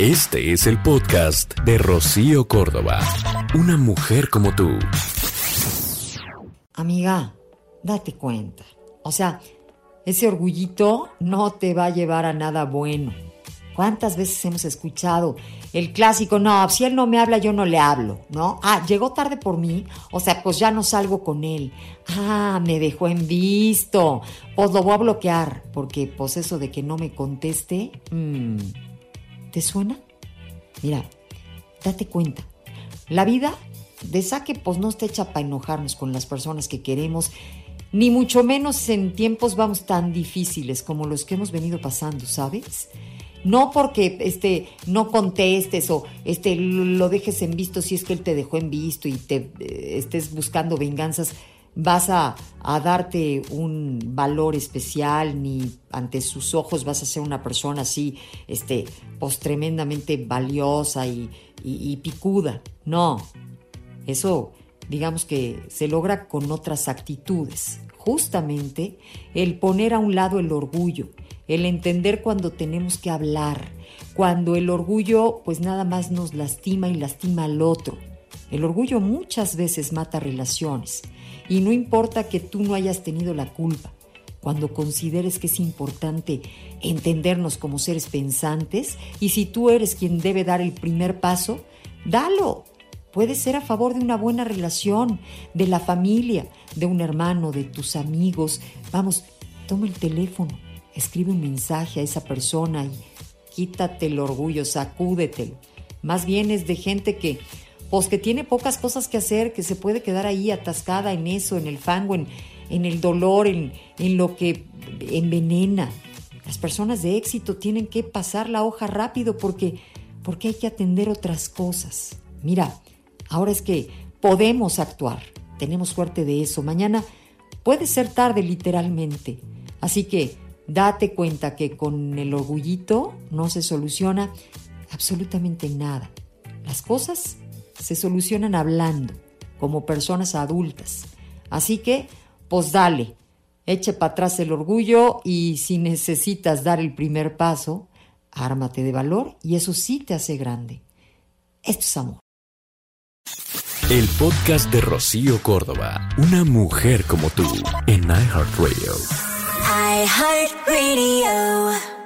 Este es el podcast de Rocío Córdoba. Una mujer como tú. Amiga, date cuenta. O sea, ese orgullito no te va a llevar a nada bueno. ¿Cuántas veces hemos escuchado el clásico, no, si él no me habla, yo no le hablo, ¿no? Ah, llegó tarde por mí, o sea, pues ya no salgo con él. Ah, me dejó en visto, pues lo voy a bloquear, porque pues eso de que no me conteste, mmm, ¿Te suena? Mira, date cuenta. La vida de saque pues no está hecha para enojarnos con las personas que queremos, ni mucho menos en tiempos vamos tan difíciles como los que hemos venido pasando, ¿sabes? No porque este no contestes o este lo dejes en visto si es que él te dejó en visto y te eh, estés buscando venganzas vas a, darte un valor especial, ni ante sus ojos vas a ser una persona así, este, pues tremendamente valiosa y, y picuda. No, eso digamos que se logra con otras actitudes. Justamente el poner a un lado el orgullo, el entender cuando tenemos que hablar, cuando el orgullo pues nada más nos lastima y lastima al otro. El orgullo muchas veces mata relaciones y no importa que tú no hayas tenido la culpa. Cuando consideres que es importante entendernos como seres pensantes y si tú eres quien debe dar el primer paso, dalo. Puede ser a favor de una buena relación, de la familia, de un hermano, de tus amigos. Vamos, toma el teléfono, escribe un mensaje a esa persona y quítate el orgullo, sacúdetelo. Más bien es de gente que pues que tiene pocas cosas que hacer, que se puede quedar ahí atascada en eso, en el fango, en, el dolor, en, en lo que envenena. Las personas de éxito tienen que pasar la hoja rápido porque, porque hay que atender otras cosas. Mira, ahora es que podemos actuar, tenemos suerte de eso. Mañana puede ser tarde literalmente. Así que date cuenta que con el orgullito no se soluciona absolutamente nada. Las cosas se solucionan hablando, como personas adultas. Así que, pues dale, eche para atrás el orgullo y si necesitas dar el primer paso, ármate de valor y eso sí te hace grande. Esto es amor. El podcast de Rocío Córdoba, una mujer como tú, en iHeartRadio. iHeartRadio.